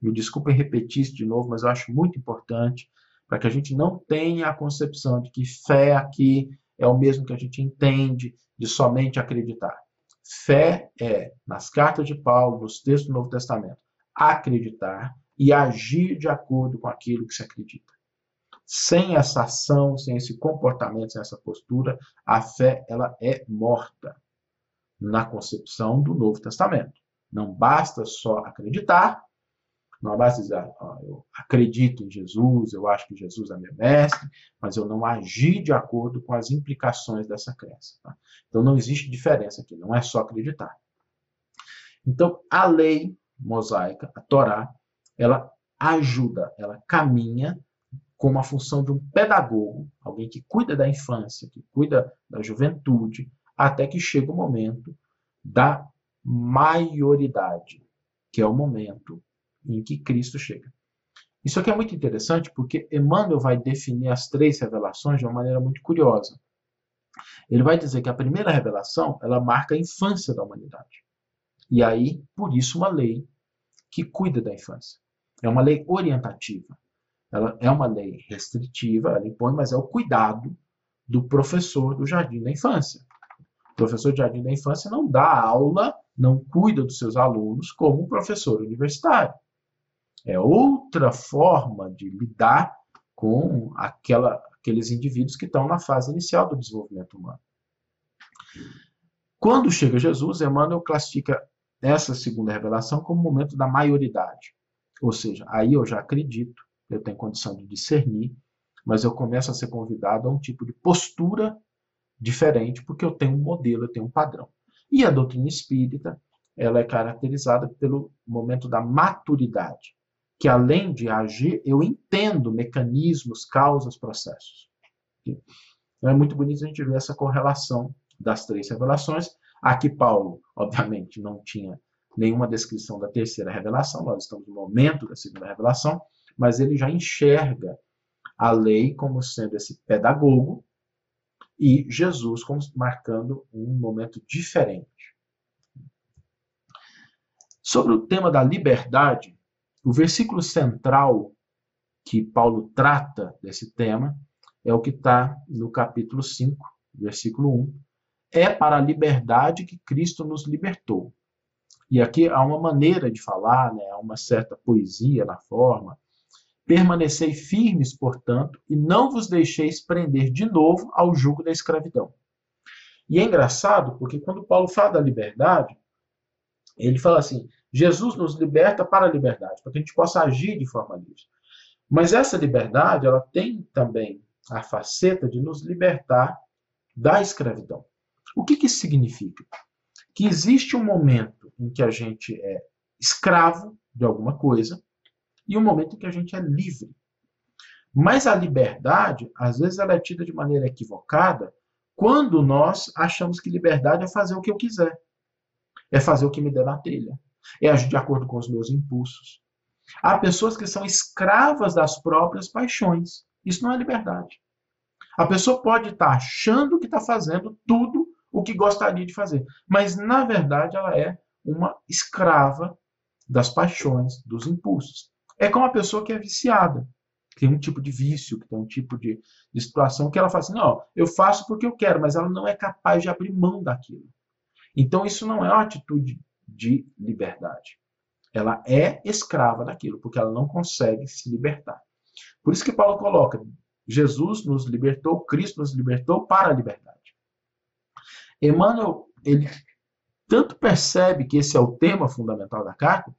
me desculpem repetir isso de novo, mas eu acho muito importante para que a gente não tenha a concepção de que fé aqui é o mesmo que a gente entende de somente acreditar. Fé é, nas cartas de Paulo, nos textos do Novo Testamento, acreditar e agir de acordo com aquilo que se acredita. Sem essa ação, sem esse comportamento, sem essa postura, a fé ela é morta na concepção do Novo Testamento. Não basta só acreditar, não basta ah, eu acredito em Jesus, eu acho que Jesus é meu mestre, mas eu não agi de acordo com as implicações dessa crença. Tá? Então não existe diferença aqui, não é só acreditar. Então a lei mosaica, a Torá, ela ajuda, ela caminha com uma função de um pedagogo, alguém que cuida da infância, que cuida da juventude, até que chega o momento da maioridade, que é o momento em que Cristo chega. Isso aqui é muito interessante porque Emmanuel vai definir as três revelações de uma maneira muito curiosa. Ele vai dizer que a primeira revelação ela marca a infância da humanidade. E aí, por isso, uma lei que cuida da infância. É uma lei orientativa. Ela é uma lei restritiva, ela impõe, mas é o cuidado do professor do jardim da infância. O professor de jardim da infância não dá aula, não cuida dos seus alunos como um professor universitário. É outra forma de lidar com aquela, aqueles indivíduos que estão na fase inicial do desenvolvimento humano. Quando chega Jesus, Emmanuel classifica essa segunda revelação como o momento da maioridade. Ou seja, aí eu já acredito, eu tenho condição de discernir, mas eu começo a ser convidado a um tipo de postura diferente, porque eu tenho um modelo, eu tenho um padrão. E a doutrina espírita, ela é caracterizada pelo momento da maturidade, que além de agir, eu entendo mecanismos, causas, processos. Então é muito bonito a gente ver essa correlação das três revelações. Aqui Paulo, obviamente, não tinha nenhuma descrição da terceira revelação, nós estamos no momento da segunda revelação, mas ele já enxerga a lei como sendo esse pedagogo e Jesus como marcando um momento diferente. Sobre o tema da liberdade, o versículo central que Paulo trata desse tema é o que está no capítulo 5, versículo 1. É para a liberdade que Cristo nos libertou. E aqui há uma maneira de falar, né? há uma certa poesia na forma. Permanecei firmes, portanto, e não vos deixeis prender de novo ao jugo da escravidão. E é engraçado porque quando Paulo fala da liberdade, ele fala assim: Jesus nos liberta para a liberdade, para que a gente possa agir de forma livre. Mas essa liberdade, ela tem também a faceta de nos libertar da escravidão. O que, que isso significa? Que existe um momento em que a gente é escravo de alguma coisa e um momento em que a gente é livre. Mas a liberdade, às vezes, ela é tida de maneira equivocada quando nós achamos que liberdade é fazer o que eu quiser, é fazer o que me der na telha, é de acordo com os meus impulsos. Há pessoas que são escravas das próprias paixões. Isso não é liberdade. A pessoa pode estar achando que está fazendo tudo o que gostaria de fazer, mas na verdade ela é uma escrava das paixões, dos impulsos. É como a pessoa que é viciada, que tem um tipo de vício, que tem um tipo de, de situação que ela fala assim: não, eu faço porque eu quero, mas ela não é capaz de abrir mão daquilo. Então isso não é uma atitude de liberdade. Ela é escrava daquilo, porque ela não consegue se libertar. Por isso que Paulo coloca: Jesus nos libertou, Cristo nos libertou para a liberdade. Emmanuel, ele tanto percebe que esse é o tema fundamental da carta,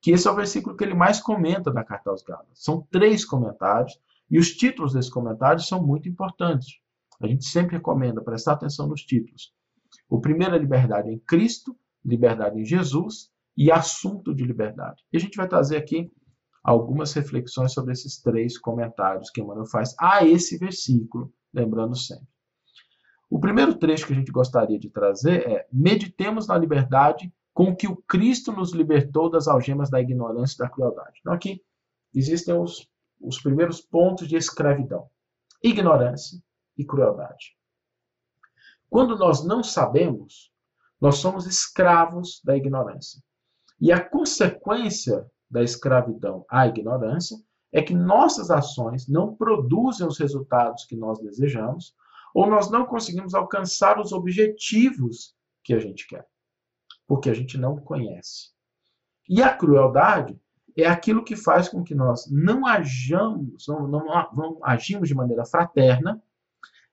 que esse é o versículo que ele mais comenta da carta aos Gálatas. São três comentários, e os títulos desses comentários são muito importantes. A gente sempre recomenda prestar atenção nos títulos. O primeiro é liberdade em Cristo, liberdade em Jesus e assunto de liberdade. E a gente vai trazer aqui algumas reflexões sobre esses três comentários que Emmanuel faz a esse versículo, lembrando sempre. O primeiro trecho que a gente gostaria de trazer é: meditemos na liberdade com que o Cristo nos libertou das algemas da ignorância e da crueldade. Então, aqui existem os, os primeiros pontos de escravidão: ignorância e crueldade. Quando nós não sabemos, nós somos escravos da ignorância. E a consequência da escravidão à ignorância é que nossas ações não produzem os resultados que nós desejamos ou nós não conseguimos alcançar os objetivos que a gente quer, porque a gente não conhece. E a crueldade é aquilo que faz com que nós não ajamos, não, não, não agimos de maneira fraterna,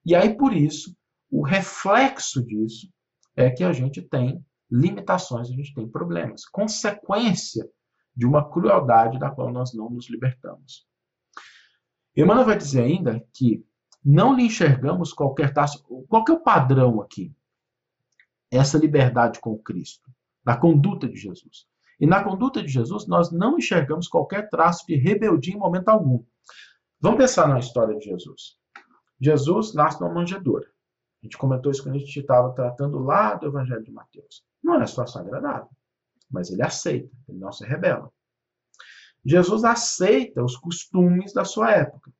e aí por isso, o reflexo disso é que a gente tem limitações, a gente tem problemas, consequência de uma crueldade da qual nós não nos libertamos. Emmanuel vai dizer ainda que não lhe enxergamos qualquer traço. Qual que é o padrão aqui? Essa liberdade com Cristo, da conduta de Jesus. E na conduta de Jesus, nós não enxergamos qualquer traço de rebeldia em momento algum. Vamos pensar na história de Jesus. Jesus nasce numa manjedoura. A gente comentou isso quando a gente estava tratando lá do Evangelho de Mateus. Não é uma situação agradável mas ele aceita, ele não se rebela. Jesus aceita os costumes da sua época.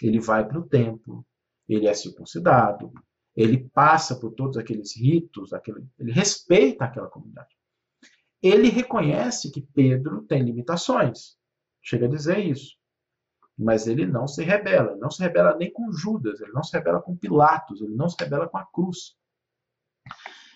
Ele vai para o templo, ele é circuncidado, ele passa por todos aqueles ritos, aquele, ele respeita aquela comunidade. Ele reconhece que Pedro tem limitações, chega a dizer isso. Mas ele não se rebela, não se rebela nem com Judas, ele não se rebela com Pilatos, ele não se rebela com a cruz.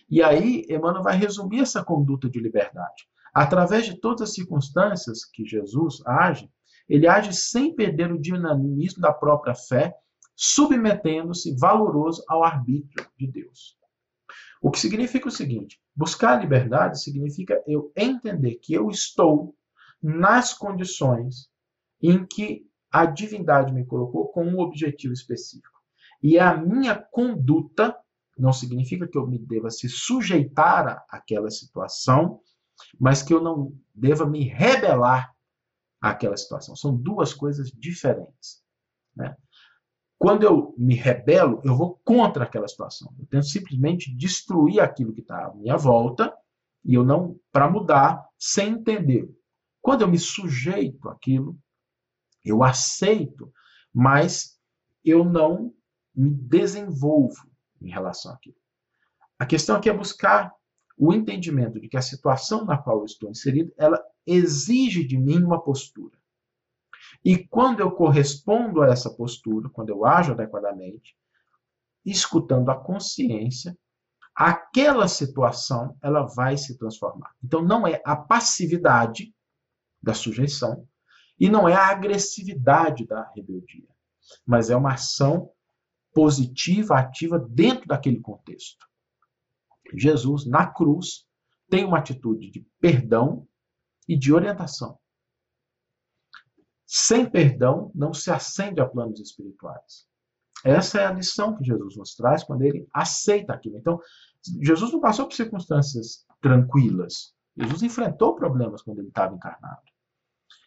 E aí, Emmanuel vai resumir essa conduta de liberdade. Através de todas as circunstâncias que Jesus age, ele age sem perder o dinamismo da própria fé, submetendo-se valoroso ao arbítrio de Deus. O que significa o seguinte: buscar a liberdade significa eu entender que eu estou nas condições em que a divindade me colocou com um objetivo específico. E a minha conduta não significa que eu me deva se sujeitar àquela situação, mas que eu não deva me rebelar àquela situação. São duas coisas diferentes. Né? Quando eu me rebelo, eu vou contra aquela situação. Eu tento simplesmente destruir aquilo que está à minha volta e eu não para mudar sem entender. Quando eu me sujeito àquilo, eu aceito, mas eu não me desenvolvo em relação àquilo. A questão aqui é buscar o entendimento de que a situação na qual eu estou inserido, ela exige de mim uma postura. E quando eu correspondo a essa postura, quando eu ajo adequadamente, escutando a consciência, aquela situação ela vai se transformar. Então não é a passividade da sujeição e não é a agressividade da rebeldia, mas é uma ação positiva, ativa dentro daquele contexto. Jesus na cruz tem uma atitude de perdão e de orientação. Sem perdão, não se acende a planos espirituais. Essa é a lição que Jesus nos traz quando ele aceita aquilo. Então, Jesus não passou por circunstâncias tranquilas. Jesus enfrentou problemas quando ele estava encarnado.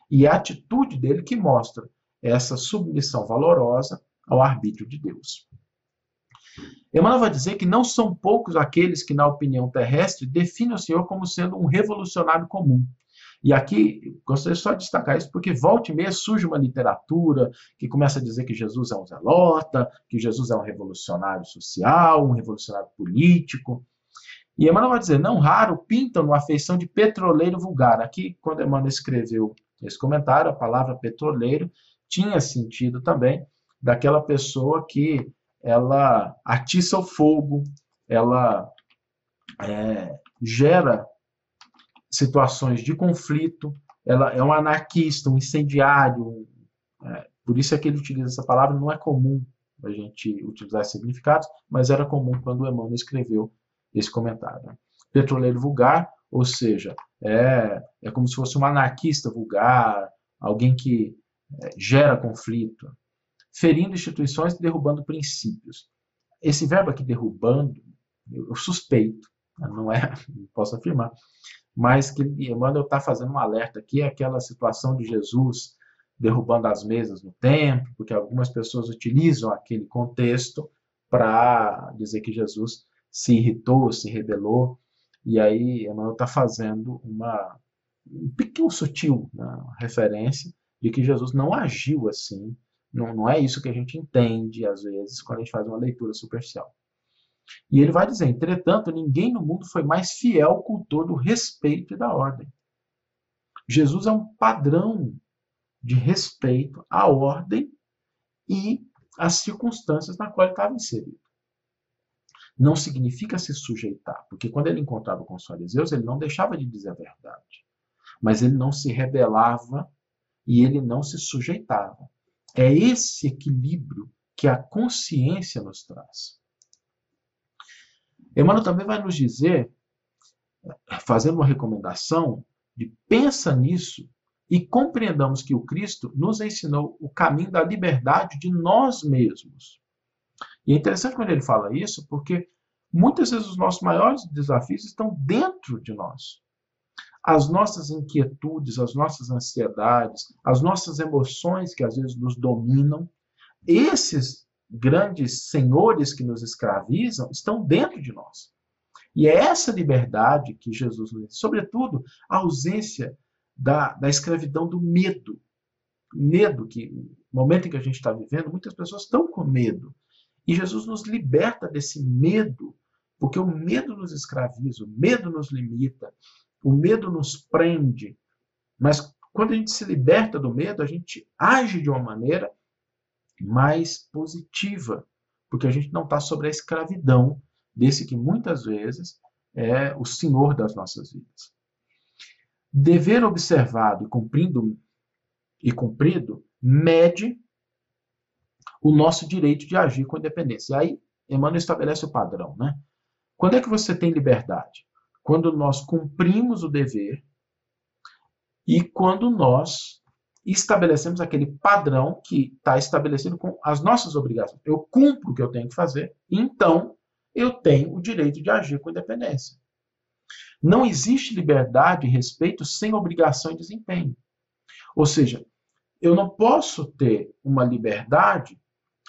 E é a atitude dele que mostra essa submissão valorosa ao arbítrio de Deus. Emmanuel vai dizer que não são poucos aqueles que, na opinião terrestre, definem o Senhor como sendo um revolucionário comum. E aqui, gostaria só de destacar isso, porque volta e meia surge uma literatura que começa a dizer que Jesus é um zelota, que Jesus é um revolucionário social, um revolucionário político. E Emmanuel vai dizer, não raro, pintam uma afeição de petroleiro vulgar. Aqui, quando Emmanuel escreveu esse comentário, a palavra petroleiro tinha sentido também daquela pessoa que ela atiça o fogo, ela é, gera situações de conflito, ela é um anarquista, um incendiário, é, por isso é que ele utiliza essa palavra, não é comum a gente utilizar significados, mas era comum quando o Emmanuel escreveu esse comentário. Petroleiro vulgar, ou seja, é, é como se fosse um anarquista vulgar, alguém que é, gera conflito, ferindo instituições e derrubando princípios. Esse verbo aqui, derrubando, eu suspeito, né? não é, não posso afirmar, mas que Emmanuel está fazendo um alerta aqui, é aquela situação de Jesus derrubando as mesas no templo, porque algumas pessoas utilizam aquele contexto para dizer que Jesus se irritou, se rebelou, e aí Emmanuel está fazendo uma um pequeno sutil né, referência de que Jesus não agiu assim, não, não é isso que a gente entende às vezes quando a gente faz uma leitura superficial. E ele vai dizer: entretanto, ninguém no mundo foi mais fiel cultor do respeito e da ordem. Jesus é um padrão de respeito à ordem e às circunstâncias na qual ele estava inserido. Não significa se sujeitar, porque quando ele encontrava com os fariseus, ele não deixava de dizer a verdade, mas ele não se rebelava e ele não se sujeitava. É esse equilíbrio que a consciência nos traz. Emmanuel também vai nos dizer, fazendo uma recomendação, de pensa nisso e compreendamos que o Cristo nos ensinou o caminho da liberdade de nós mesmos. E é interessante quando ele fala isso, porque muitas vezes os nossos maiores desafios estão dentro de nós. As nossas inquietudes, as nossas ansiedades, as nossas emoções que às vezes nos dominam, esses grandes senhores que nos escravizam estão dentro de nós. E é essa liberdade que Jesus nos sobretudo a ausência da, da escravidão do medo. Medo que, no momento em que a gente está vivendo, muitas pessoas estão com medo. E Jesus nos liberta desse medo, porque o medo nos escraviza, o medo nos limita, o medo nos prende. Mas quando a gente se liberta do medo, a gente age de uma maneira mais positiva, porque a gente não está sobre a escravidão desse que muitas vezes é o senhor das nossas vidas. Dever observado e cumprido e cumprido mede o nosso direito de agir com independência. E aí, Emmanuel estabelece o padrão, né? Quando é que você tem liberdade? Quando nós cumprimos o dever e quando nós estabelecemos aquele padrão que está estabelecido com as nossas obrigações. Eu cumpro o que eu tenho que fazer, então eu tenho o direito de agir com independência. Não existe liberdade e respeito sem obrigação e desempenho. Ou seja, eu não posso ter uma liberdade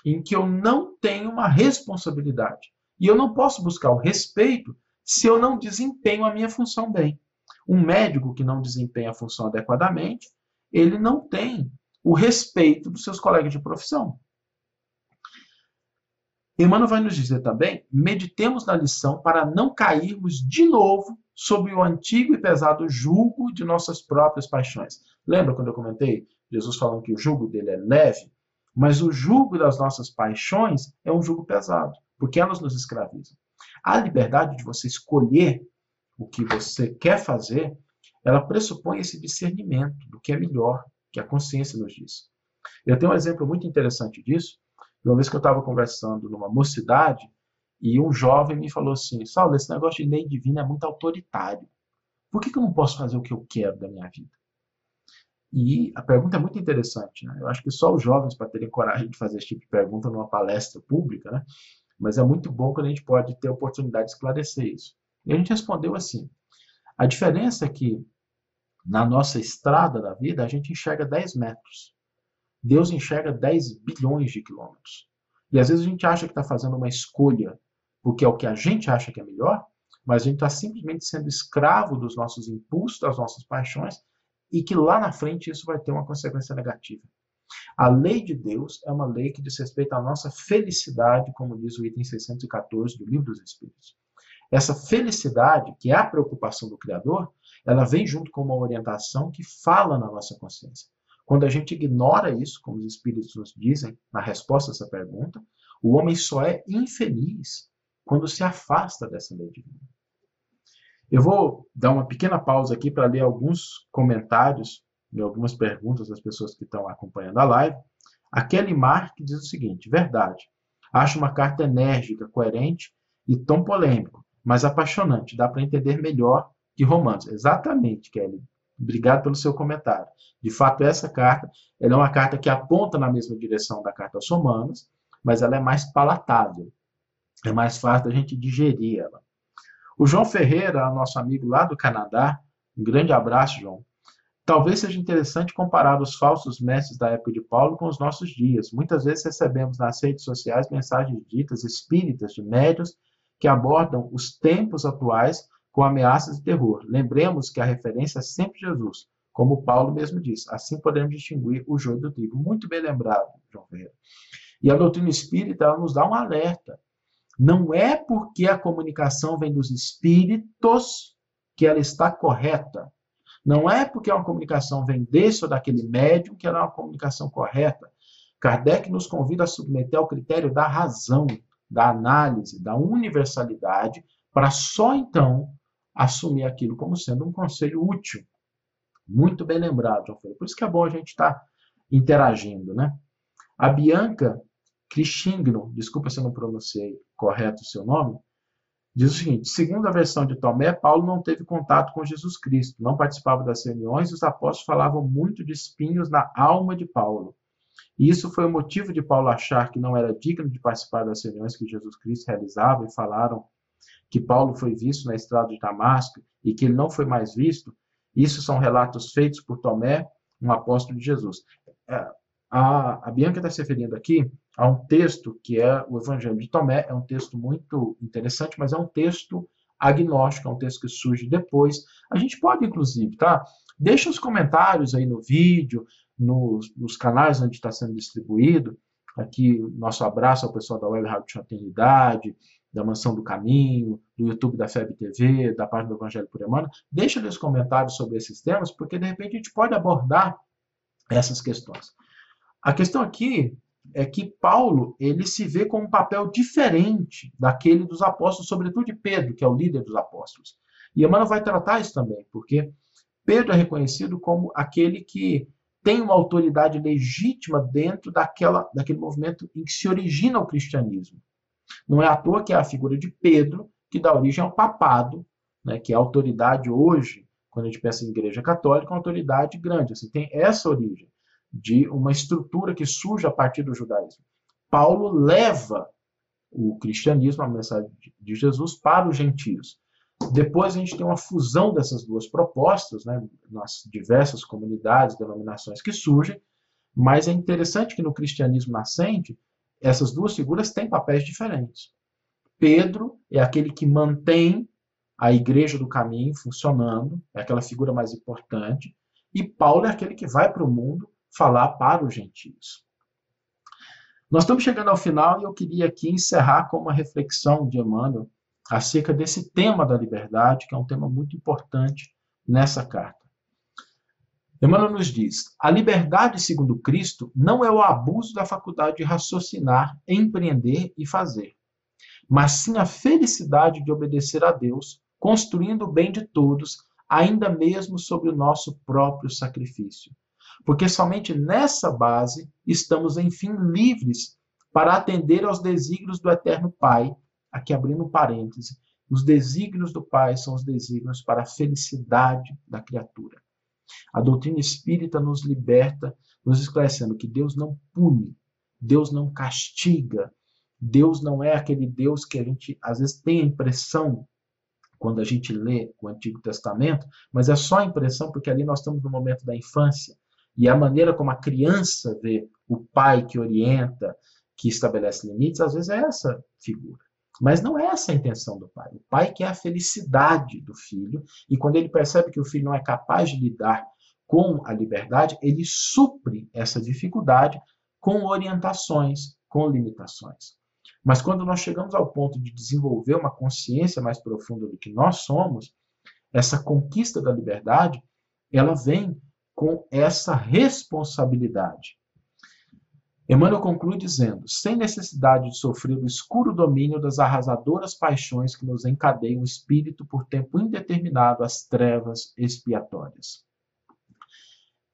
em que eu não tenho uma responsabilidade. E eu não posso buscar o respeito se eu não desempenho a minha função bem. Um médico que não desempenha a função adequadamente, ele não tem o respeito dos seus colegas de profissão. Emmanuel vai nos dizer também: meditemos na lição para não cairmos de novo sob o antigo e pesado jugo de nossas próprias paixões. Lembra quando eu comentei Jesus falando que o jugo dele é leve? Mas o jugo das nossas paixões é um jugo pesado, porque elas nos escravizam. A liberdade de você escolher o que você quer fazer, ela pressupõe esse discernimento do que é melhor, que a consciência nos diz. Eu tenho um exemplo muito interessante disso. Uma vez que eu estava conversando numa mocidade, e um jovem me falou assim: Saulo, esse negócio de lei divina é muito autoritário. Por que, que eu não posso fazer o que eu quero da minha vida? E a pergunta é muito interessante. Né? Eu acho que só os jovens para terem coragem de fazer esse tipo de pergunta numa palestra pública, né? mas é muito bom quando a gente pode ter a oportunidade de esclarecer isso. E a gente respondeu assim: a diferença é que na nossa estrada da vida a gente enxerga 10 metros. Deus enxerga 10 bilhões de quilômetros. E às vezes a gente acha que está fazendo uma escolha porque é o que a gente acha que é melhor, mas a gente está simplesmente sendo escravo dos nossos impulsos, das nossas paixões, e que lá na frente isso vai ter uma consequência negativa. A lei de Deus é uma lei que diz respeito à nossa felicidade, como diz o item 614 do Livro dos Espíritos. Essa felicidade, que é a preocupação do Criador, ela vem junto com uma orientação que fala na nossa consciência. Quando a gente ignora isso, como os Espíritos nos dizem na resposta a essa pergunta, o homem só é infeliz quando se afasta dessa lei divina. Eu vou dar uma pequena pausa aqui para ler alguns comentários e algumas perguntas das pessoas que estão acompanhando a live. A Kelly Mark diz o seguinte: verdade. Acho uma carta enérgica, coerente e tão polêmico, mas apaixonante. Dá para entender melhor que Romanos. Exatamente, Kelly. Obrigado pelo seu comentário. De fato, essa carta é uma carta que aponta na mesma direção da carta aos Romanos, mas ela é mais palatável é mais fácil da gente digerir ela. O João Ferreira, nosso amigo lá do Canadá, um grande abraço, João. Talvez seja interessante comparar os falsos mestres da época de Paulo com os nossos dias. Muitas vezes recebemos nas redes sociais mensagens ditas espíritas de médios que abordam os tempos atuais com ameaças de terror. Lembremos que a referência é sempre Jesus, como Paulo mesmo diz. Assim podemos distinguir o joio do trigo. Muito bem lembrado, João Ferreira. E a doutrina espírita nos dá um alerta não é porque a comunicação vem dos espíritos que ela está correta. Não é porque uma comunicação vem desse ou daquele médium que ela é uma comunicação correta. Kardec nos convida a submeter ao critério da razão, da análise, da universalidade, para só então assumir aquilo como sendo um conselho útil. Muito bem lembrado, João Por isso que é bom a gente estar tá interagindo, né? A Bianca Cristiano, desculpa se eu não pronunciei correto o seu nome, diz o seguinte: segundo a versão de Tomé, Paulo não teve contato com Jesus Cristo, não participava das reuniões e os apóstolos falavam muito de espinhos na alma de Paulo. E isso foi o motivo de Paulo achar que não era digno de participar das reuniões que Jesus Cristo realizava e falaram que Paulo foi visto na estrada de Damasco e que ele não foi mais visto. Isso são relatos feitos por Tomé, um apóstolo de Jesus. A, a Bianca está se referindo aqui a um texto que é o Evangelho de Tomé, é um texto muito interessante, mas é um texto agnóstico, é um texto que surge depois. A gente pode, inclusive, tá? Deixa os comentários aí no vídeo, nos, nos canais onde está sendo distribuído. Aqui, nosso abraço ao pessoal da Web Rádio Fraternidade, da Mansão do Caminho, do YouTube da FEB TV, da página do Evangelho por Emmanuel. Deixa os comentários sobre esses temas, porque de repente a gente pode abordar essas questões. A questão aqui é que Paulo ele se vê com um papel diferente daquele dos apóstolos, sobretudo de Pedro, que é o líder dos apóstolos. E Emmanuel vai tratar isso também, porque Pedro é reconhecido como aquele que tem uma autoridade legítima dentro daquela, daquele movimento em que se origina o cristianismo. Não é à toa que é a figura de Pedro que dá origem ao papado, né, que é a autoridade hoje, quando a gente pensa em igreja católica, uma autoridade grande. Assim, tem essa origem. De uma estrutura que surge a partir do judaísmo. Paulo leva o cristianismo, a mensagem de Jesus, para os gentios. Depois a gente tem uma fusão dessas duas propostas, né, nas diversas comunidades, denominações que surgem, mas é interessante que no cristianismo nascente, essas duas figuras têm papéis diferentes. Pedro é aquele que mantém a igreja do caminho funcionando, é aquela figura mais importante, e Paulo é aquele que vai para o mundo falar para os gentios. Nós estamos chegando ao final e eu queria aqui encerrar com uma reflexão de Emmanuel acerca desse tema da liberdade, que é um tema muito importante nessa carta. Emmanuel nos diz: a liberdade, segundo Cristo, não é o abuso da faculdade de raciocinar, empreender e fazer, mas sim a felicidade de obedecer a Deus, construindo o bem de todos, ainda mesmo sobre o nosso próprio sacrifício. Porque somente nessa base estamos, enfim, livres para atender aos desígnios do Eterno Pai, aqui abrindo um parêntese, os desígnios do Pai são os desígnios para a felicidade da criatura. A doutrina espírita nos liberta, nos esclarecendo que Deus não pune, Deus não castiga, Deus não é aquele Deus que a gente às vezes tem a impressão quando a gente lê o Antigo Testamento, mas é só a impressão porque ali nós estamos no momento da infância e a maneira como a criança vê o pai que orienta, que estabelece limites, às vezes é essa figura. Mas não é essa a intenção do pai. O pai quer a felicidade do filho, e quando ele percebe que o filho não é capaz de lidar com a liberdade, ele supre essa dificuldade com orientações, com limitações. Mas quando nós chegamos ao ponto de desenvolver uma consciência mais profunda do que nós somos, essa conquista da liberdade, ela vem com essa responsabilidade. Emmanuel conclui dizendo: sem necessidade de sofrer o escuro domínio das arrasadoras paixões que nos encadeiam o espírito por tempo indeterminado às trevas expiatórias.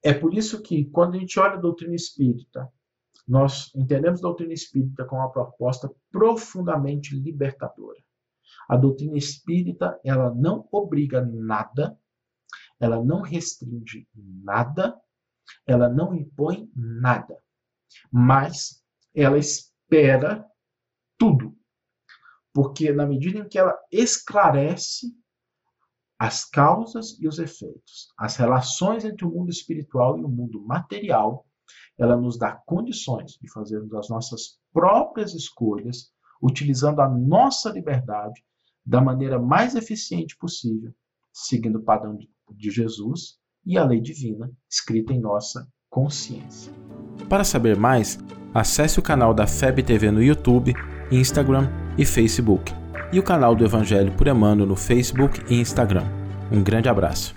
É por isso que, quando a gente olha a doutrina espírita, nós entendemos a doutrina espírita como uma proposta profundamente libertadora. A doutrina espírita, ela não obriga nada, ela não restringe nada, ela não impõe nada mas ela espera tudo. Porque na medida em que ela esclarece as causas e os efeitos, as relações entre o mundo espiritual e o mundo material, ela nos dá condições de fazermos as nossas próprias escolhas, utilizando a nossa liberdade da maneira mais eficiente possível, seguindo o padrão de Jesus e a lei divina escrita em nossa consciência. Para saber mais, acesse o canal da FEB TV no YouTube, Instagram e Facebook, e o canal do Evangelho por Emmanuel no Facebook e Instagram. Um grande abraço.